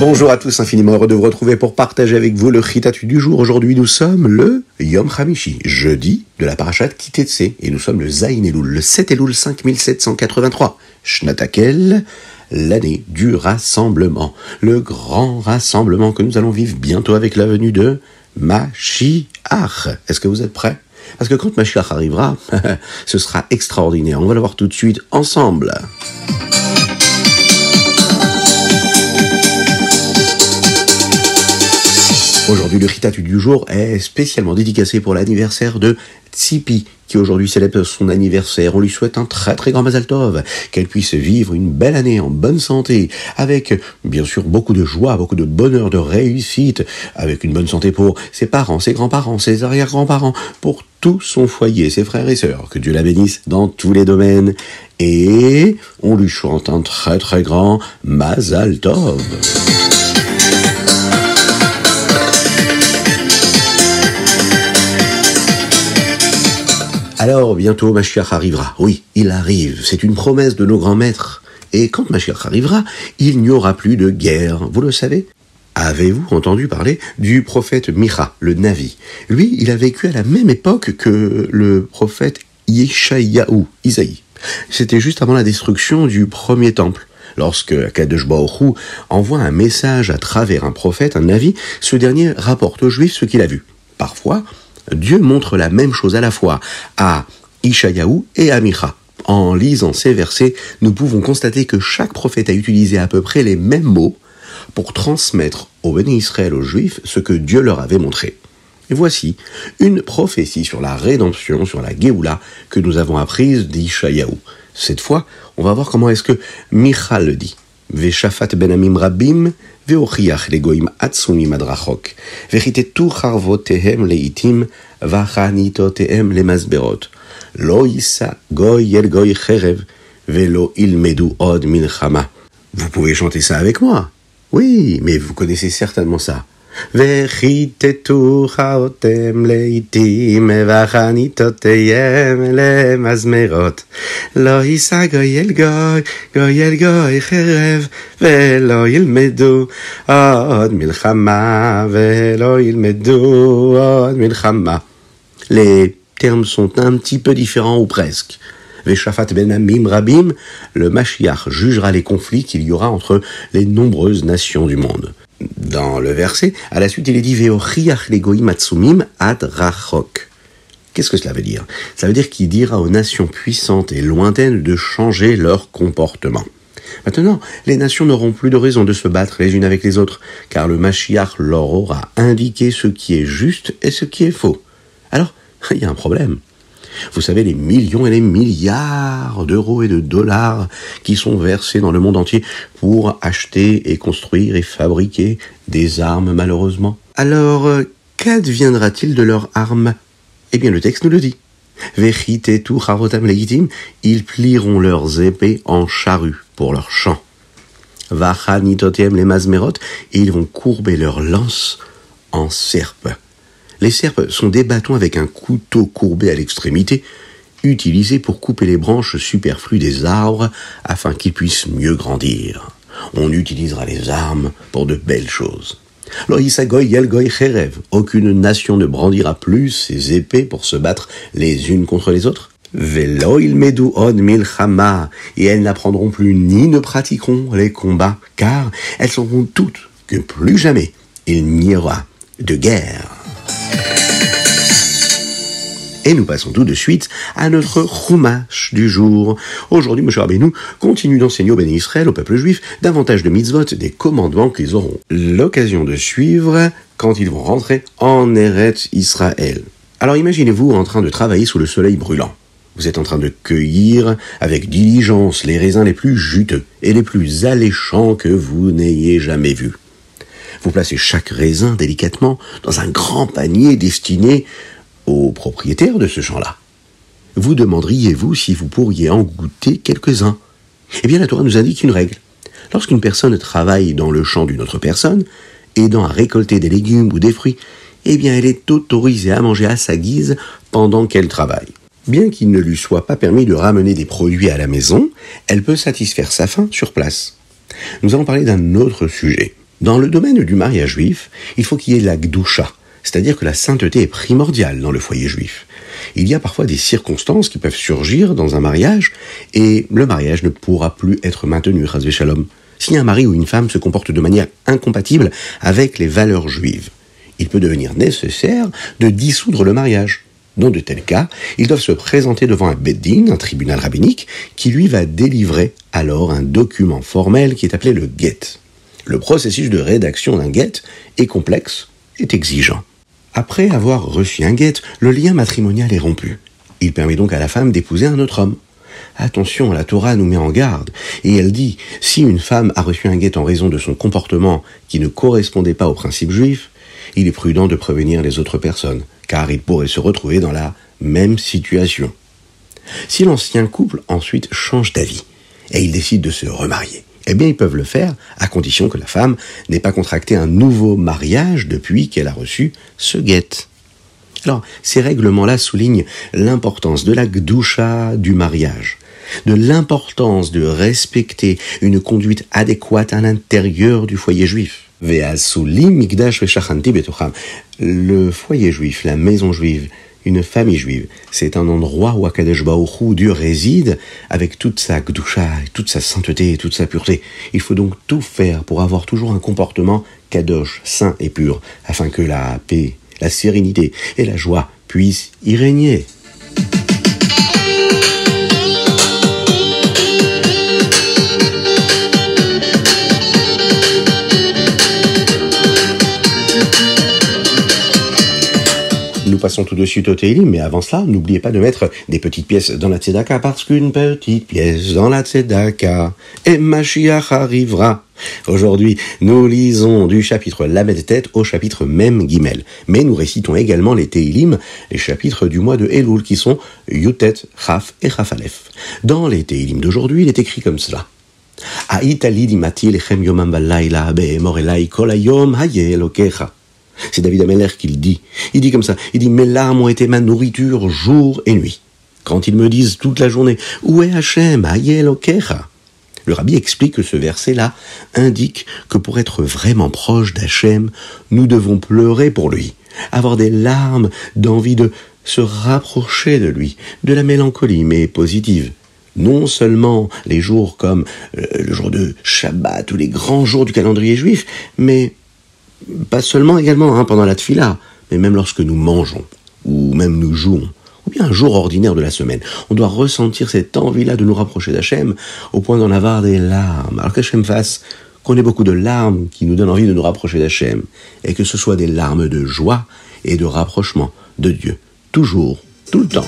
Bonjour à tous, infiniment heureux de vous retrouver pour partager avec vous le Chitatu du jour. Aujourd'hui, nous sommes le Yom Hamishi, jeudi de la parachat Kitetse, et nous sommes le Zayin Elul, le 7 Elul 5783, Shnatakel, l'année du rassemblement, le grand rassemblement que nous allons vivre bientôt avec la venue de Mashiach. Est-ce que vous êtes prêts? Parce que quand Mashiach arrivera, ce sera extraordinaire. On va le voir tout de suite ensemble. Aujourd'hui, le Ritatu du jour est spécialement dédicacé pour l'anniversaire de Tsipi, qui aujourd'hui célèbre son anniversaire. On lui souhaite un très très grand Mazal Tov, qu'elle puisse vivre une belle année en bonne santé, avec bien sûr beaucoup de joie, beaucoup de bonheur, de réussite, avec une bonne santé pour ses parents, ses grands-parents, ses arrière-grands-parents, pour tout son foyer, ses frères et sœurs. Que Dieu la bénisse dans tous les domaines. Et on lui chante un très très grand Mazal Tov. Alors, bientôt, Mashiach arrivera. Oui, il arrive. C'est une promesse de nos grands maîtres. Et quand Mashiach arrivera, il n'y aura plus de guerre. Vous le savez? Avez-vous entendu parler du prophète Micha, le Navi? Lui, il a vécu à la même époque que le prophète Yeshayahu, Isaïe. C'était juste avant la destruction du premier temple. Lorsque Akadosh Baruch envoie un message à travers un prophète, un Navi, ce dernier rapporte aux Juifs ce qu'il a vu. Parfois, Dieu montre la même chose à la fois à Ishayahu et à Micha. En lisant ces versets, nous pouvons constater que chaque prophète a utilisé à peu près les mêmes mots pour transmettre aux bénis Israël, aux Juifs, ce que Dieu leur avait montré. Et voici une prophétie sur la rédemption, sur la Géoula, que nous avons apprise d'Ishayahu. Cette fois, on va voir comment est-ce que Micha le dit. Veshafat ben amim rabim, והוכיח לגויים עצומים עד רחוק, וכיתתו חרבותיהם לעתים, וחניתותיהם למזברות. לא יישא גוי אל גוי חרב, ולא ילמדו עוד מלחמה. Vous pouvez chanter ça avec moi. Oui, mais vous connaissez certainement ça. וכיתתו חרותם לעתים וחניתותיהם למזמרות. לא יישא גוי אל גוי, גוי אל גוי חרב, ולא ילמדו עוד מלחמה, ולא ילמדו עוד מלחמה. Les termes sont un petit peu différents ou presque. Veshafat ben Amim Rabim, le Mashiach jugera les conflits qu'il y aura entre les nombreuses nations du monde. Dans le verset, à la suite, il est dit Veochiach legoim atsumim ad rachok. Qu'est-ce que cela veut dire? Ça veut dire qu'il dira aux nations puissantes et lointaines de changer leur comportement. Maintenant, les nations n'auront plus de raison de se battre les unes avec les autres, car le Mashiach leur aura indiqué ce qui est juste et ce qui est faux. Alors, il y a un problème. Vous savez, les millions et les milliards d'euros et de dollars qui sont versés dans le monde entier pour acheter et construire et fabriquer des armes, malheureusement. Alors, euh, qu'adviendra-t-il de leurs armes? Eh bien, le texte nous le dit. tout legitim, ils plieront leurs épées en charrues pour leurs champs. Vachanitotem les masmerot, ils vont courber leurs lances en serpes. Les serpes sont des bâtons avec un couteau courbé à l'extrémité, utilisés pour couper les branches superflues des arbres afin qu'ils puissent mieux grandir. On utilisera les armes pour de belles choses. Aucune nation ne brandira plus ses épées pour se battre les unes contre les autres. Et elles n'apprendront plus ni ne pratiqueront les combats, car elles sauront toutes que plus jamais il n'y aura de guerre. Et nous passons tout de suite à notre Chumash du jour. Aujourd'hui, M. Rabbeinu continue d'enseigner au béni Israël, au peuple juif, davantage de mitzvot, des commandements qu'ils auront l'occasion de suivre quand ils vont rentrer en Eretz Israël. Alors imaginez-vous en train de travailler sous le soleil brûlant. Vous êtes en train de cueillir avec diligence les raisins les plus juteux et les plus alléchants que vous n'ayez jamais vus. Vous placez chaque raisin délicatement dans un grand panier destiné au propriétaire de ce champ-là. Vous demanderiez-vous si vous pourriez en goûter quelques-uns? Eh bien, la Torah nous indique une règle. Lorsqu'une personne travaille dans le champ d'une autre personne, aidant à récolter des légumes ou des fruits, eh bien, elle est autorisée à manger à sa guise pendant qu'elle travaille. Bien qu'il ne lui soit pas permis de ramener des produits à la maison, elle peut satisfaire sa faim sur place. Nous allons parler d'un autre sujet. Dans le domaine du mariage juif, il faut qu'il y ait la gdoucha, c'est-à-dire que la sainteté est primordiale dans le foyer juif. Il y a parfois des circonstances qui peuvent surgir dans un mariage et le mariage ne pourra plus être maintenu, shalom. Si un mari ou une femme se comporte de manière incompatible avec les valeurs juives, il peut devenir nécessaire de dissoudre le mariage. Dans de tels cas, ils doivent se présenter devant un beddin, un tribunal rabbinique, qui lui va délivrer alors un document formel qui est appelé le get. Le processus de rédaction d'un get est complexe, est exigeant. Après avoir reçu un get, le lien matrimonial est rompu. Il permet donc à la femme d'épouser un autre homme. Attention, la Torah nous met en garde, et elle dit, si une femme a reçu un guet en raison de son comportement qui ne correspondait pas aux principes juifs, il est prudent de prévenir les autres personnes, car il pourrait se retrouver dans la même situation. Si l'ancien couple ensuite change d'avis, et il décide de se remarier, eh bien ils peuvent le faire à condition que la femme n'ait pas contracté un nouveau mariage depuis qu'elle a reçu ce guet. Alors, ces règlements-là soulignent l'importance de la gdoucha du mariage, de l'importance de respecter une conduite adéquate à l'intérieur du foyer juif. Le foyer juif, la maison juive, une famille juive, c'est un endroit où Akadosh Baruch Dieu réside avec toute sa gdusha, toute sa sainteté, toute sa pureté. Il faut donc tout faire pour avoir toujours un comportement kadosh, saint et pur, afin que la paix, la sérénité et la joie puissent y régner. Passons tout de suite au Teilim, mais avant cela, n'oubliez pas de mettre des petites pièces dans la Tzedaka, parce qu'une petite pièce dans la Tzedaka, et Mashiach arrivera. Aujourd'hui, nous lisons du chapitre Lamed Tête au chapitre Mem Gimel. Mais nous récitons également les Teilim, les chapitres du mois de Elul, qui sont Yutet, Chaf et Chafalef. Dans les Teilim d'aujourd'hui, il est écrit comme cela. lechem yomam c'est David Ameller qui le dit. Il dit comme ça. Il dit, mes larmes ont été ma nourriture jour et nuit. Quand ils me disent toute la journée, où est Hachem, Ayel Le rabbi explique que ce verset-là indique que pour être vraiment proche d'Hachem, nous devons pleurer pour lui, avoir des larmes d'envie de se rapprocher de lui, de la mélancolie, mais positive non seulement les jours comme euh, le jour de Shabbat ou les grands jours du calendrier juif, mais pas seulement également hein, pendant la tfila, mais même lorsque nous mangeons, ou même nous jouons, ou bien un jour ordinaire de la semaine. On doit ressentir cette envie-là de nous rapprocher d'Hachem, au point d'en avoir des larmes. Alors qu'Hachem fasse qu'on ait beaucoup de larmes qui nous donnent envie de nous rapprocher d'Hachem, et que ce soit des larmes de joie et de rapprochement de Dieu, toujours, tout le temps.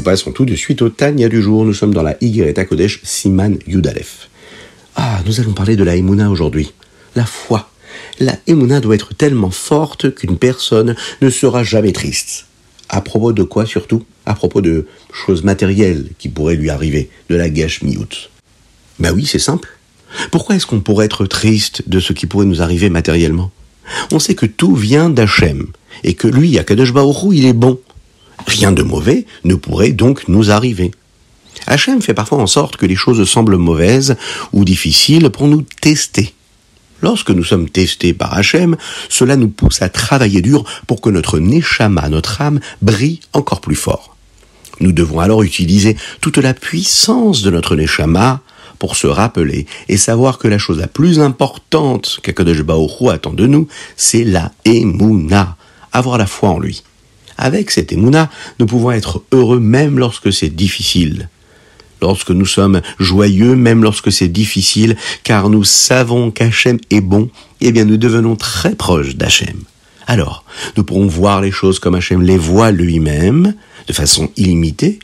Nous passons tout de suite au Tania du jour. Nous sommes dans la Yigret Kodesh Siman Yudalef. Ah, nous allons parler de la Emouna aujourd'hui. La foi. La Emouna doit être tellement forte qu'une personne ne sera jamais triste. À propos de quoi surtout? À propos de choses matérielles qui pourraient lui arriver, de la gâche miout. Ben oui, c'est simple. Pourquoi est-ce qu'on pourrait être triste de ce qui pourrait nous arriver matériellement? On sait que tout vient d'Hachem, et que lui, à Kadosh Baruch il est bon. Rien de mauvais ne pourrait donc nous arriver. Hachem fait parfois en sorte que les choses semblent mauvaises ou difficiles pour nous tester. Lorsque nous sommes testés par Hachem, cela nous pousse à travailler dur pour que notre neshama, notre âme, brille encore plus fort. Nous devons alors utiliser toute la puissance de notre neshama pour se rappeler et savoir que la chose la plus importante qu'Akadosh attend de nous, c'est la emuna, avoir la foi en lui. Avec cette émouna, nous pouvons être heureux même lorsque c'est difficile. Lorsque nous sommes joyeux, même lorsque c'est difficile, car nous savons qu'Hachem est bon, eh bien nous devenons très proches d'Hachem. Alors, nous pourrons voir les choses comme Hachem les voit lui-même, de façon illimitée,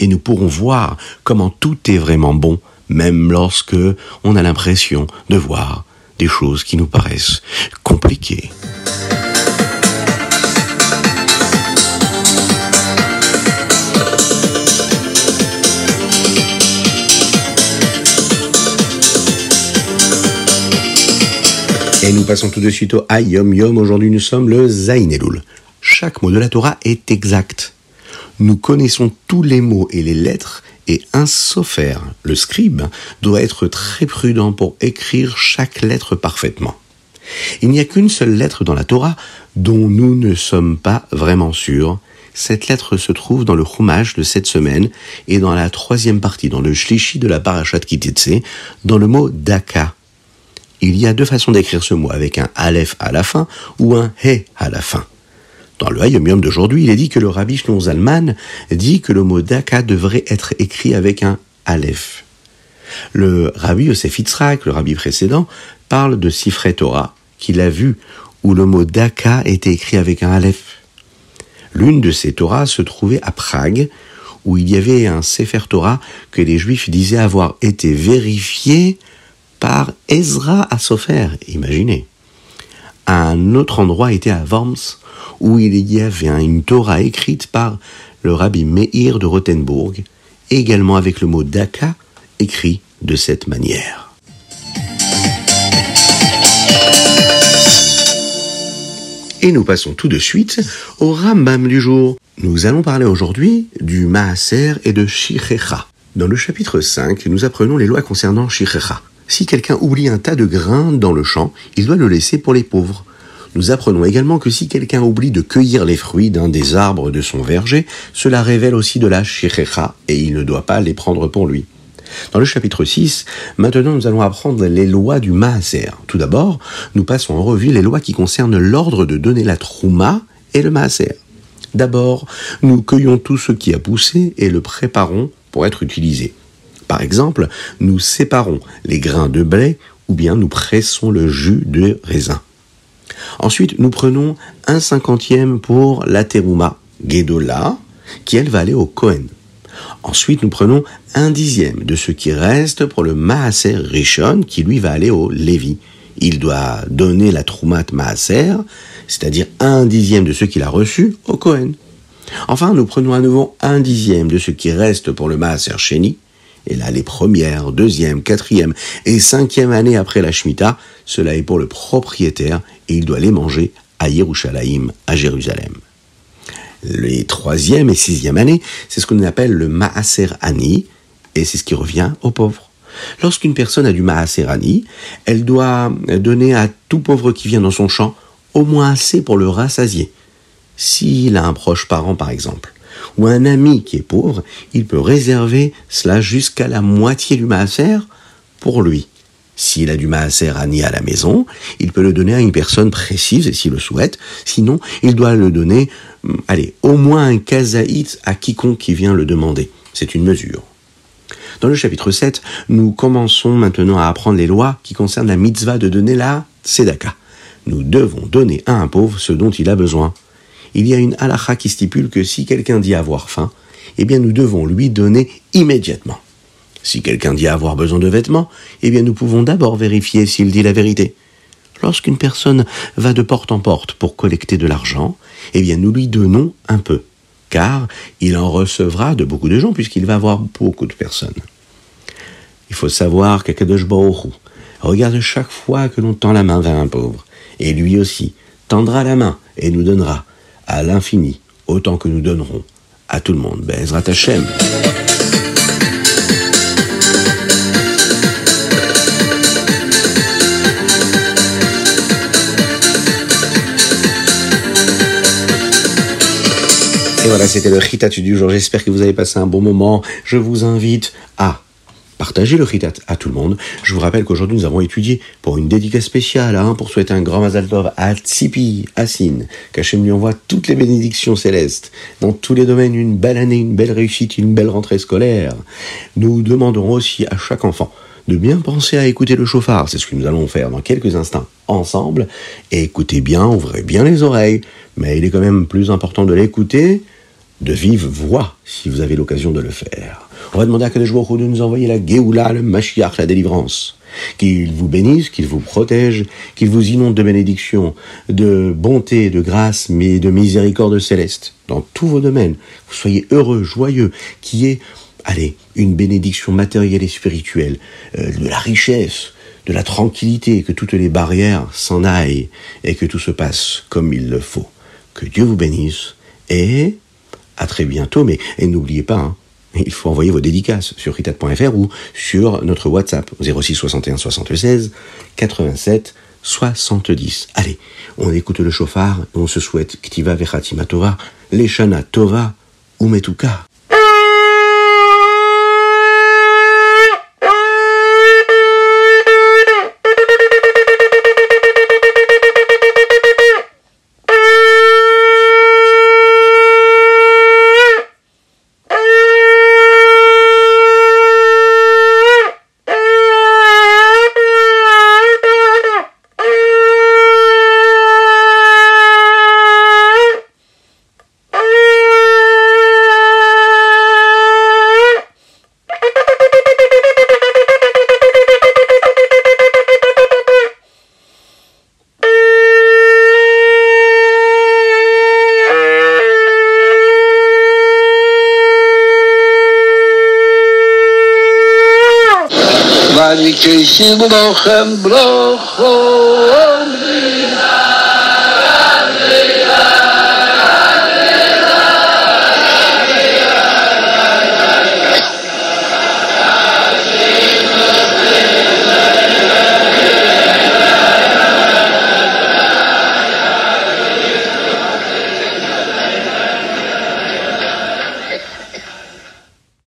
et nous pourrons voir comment tout est vraiment bon, même lorsque on a l'impression de voir des choses qui nous paraissent compliquées. Et nous passons tout de suite au Ayom Yom. Aujourd'hui, nous sommes le Zain Elul. Chaque mot de la Torah est exact. Nous connaissons tous les mots et les lettres et un sofer, le scribe, doit être très prudent pour écrire chaque lettre parfaitement. Il n'y a qu'une seule lettre dans la Torah dont nous ne sommes pas vraiment sûrs. Cette lettre se trouve dans le Chumash de cette semaine et dans la troisième partie, dans le Shlishi de la Parashat Kitetse, dans le mot Daka. Il y a deux façons d'écrire ce mot, avec un Aleph à la fin ou un He à la fin. Dans le Hayom d'aujourd'hui, il est dit que le rabbi Shlomo Zalman dit que le mot Daka devrait être écrit avec un Aleph. Le rabbi Yosef Yitzhak, le rabbi précédent, parle de Sifre Torah, qu'il a vu, où le mot Daka était écrit avec un Aleph. L'une de ces Torahs se trouvait à Prague, où il y avait un Sefer Torah que les Juifs disaient avoir été vérifié par Ezra à Sofer, imaginez. Un autre endroit était à Worms, où il y avait une Torah écrite par le rabbi Meir de Rothenburg, également avec le mot Daka écrit de cette manière. Et nous passons tout de suite au Rambam du jour. Nous allons parler aujourd'hui du Maaser et de Shichecha. Dans le chapitre 5, nous apprenons les lois concernant Shichecha. Si quelqu'un oublie un tas de grains dans le champ, il doit le laisser pour les pauvres. Nous apprenons également que si quelqu'un oublie de cueillir les fruits d'un des arbres de son verger, cela révèle aussi de la shichecha et il ne doit pas les prendre pour lui. Dans le chapitre 6, maintenant nous allons apprendre les lois du Maaser. Tout d'abord, nous passons en revue les lois qui concernent l'ordre de donner la trouma et le Maaser. D'abord, nous cueillons tout ce qui a poussé et le préparons pour être utilisé. Par exemple, nous séparons les grains de blé ou bien nous pressons le jus de raisin. Ensuite, nous prenons un cinquantième pour la terouma, Gedola, qui elle va aller au Kohen. Ensuite, nous prenons un dixième de ce qui reste pour le Maaser Rishon, qui lui va aller au Lévi. Il doit donner la Troumat Maaser, c'est-à-dire un dixième de ce qu'il a reçu, au Kohen. Enfin, nous prenons à nouveau un dixième de ce qui reste pour le Maaser Sheni, et là, les premières, deuxième, quatrième et cinquième années après la Shemitah, cela est pour le propriétaire et il doit les manger à Yerushalayim, à Jérusalem. Les troisième et sixième années, c'est ce qu'on appelle le Maaser Ani, et c'est ce qui revient aux pauvres. Lorsqu'une personne a du Maaser Ani, elle doit donner à tout pauvre qui vient dans son champ au moins assez pour le rassasier. S'il a un proche parent, par exemple, ou un ami qui est pauvre, il peut réserver cela jusqu'à la moitié du maaser pour lui. S'il a du maaser Ani à la maison, il peut le donner à une personne précise et s'il le souhaite. Sinon, il doit le donner, hum, allez, au moins un kazaït à quiconque qui vient le demander. C'est une mesure. Dans le chapitre 7, nous commençons maintenant à apprendre les lois qui concernent la mitzvah de donner la tzedaka. Nous devons donner à un pauvre ce dont il a besoin il y a une halakha qui stipule que si quelqu'un dit avoir faim, eh bien nous devons lui donner immédiatement. Si quelqu'un dit avoir besoin de vêtements, eh bien nous pouvons d'abord vérifier s'il dit la vérité. Lorsqu'une personne va de porte en porte pour collecter de l'argent, eh bien nous lui donnons un peu, car il en recevra de beaucoup de gens puisqu'il va avoir beaucoup de personnes. Il faut savoir qu'Akadosh Baruch regarde chaque fois que l'on tend la main vers un pauvre, et lui aussi tendra la main et nous donnera à l'infini, autant que nous donnerons à tout le monde. Bezrat Hashem. Et voilà, c'était le Ritat du jour. J'espère que vous avez passé un bon moment. Je vous invite à Partagez le Ritat à tout le monde. Je vous rappelle qu'aujourd'hui nous avons étudié pour une dédicace spéciale, hein, pour souhaiter un grand Mazal Tov à Tzipi, Sin, qu'Hachem lui envoie toutes les bénédictions célestes, dans tous les domaines, une belle année, une belle réussite, une belle rentrée scolaire. Nous demanderons aussi à chaque enfant de bien penser à écouter le chauffard. C'est ce que nous allons faire dans quelques instants ensemble. Et écoutez bien, ouvrez bien les oreilles. Mais il est quand même plus important de l'écouter de vive voix, si vous avez l'occasion de le faire. On va demander à Kadosh Baruch de nous envoyer la Géoula, le Mashiach, la délivrance. Qu'il vous bénisse, qu'il vous protège, qu'il vous inonde de bénédictions, de bonté, de grâce, mais de miséricorde céleste dans tous vos domaines. Soyez heureux, joyeux, qui est, allez, une bénédiction matérielle et spirituelle, euh, de la richesse, de la tranquillité, que toutes les barrières s'en aillent et que tout se passe comme il le faut. Que Dieu vous bénisse et à très bientôt. Mais n'oubliez pas, hein, il faut envoyer vos dédicaces sur ritat.fr ou sur notre WhatsApp 06 61 76 87 70. Allez, on écoute le chauffard on se souhaite Ktiva Vechatima Tova, Leshana Tova, Umetuka. ואני כיסים לכם ברכות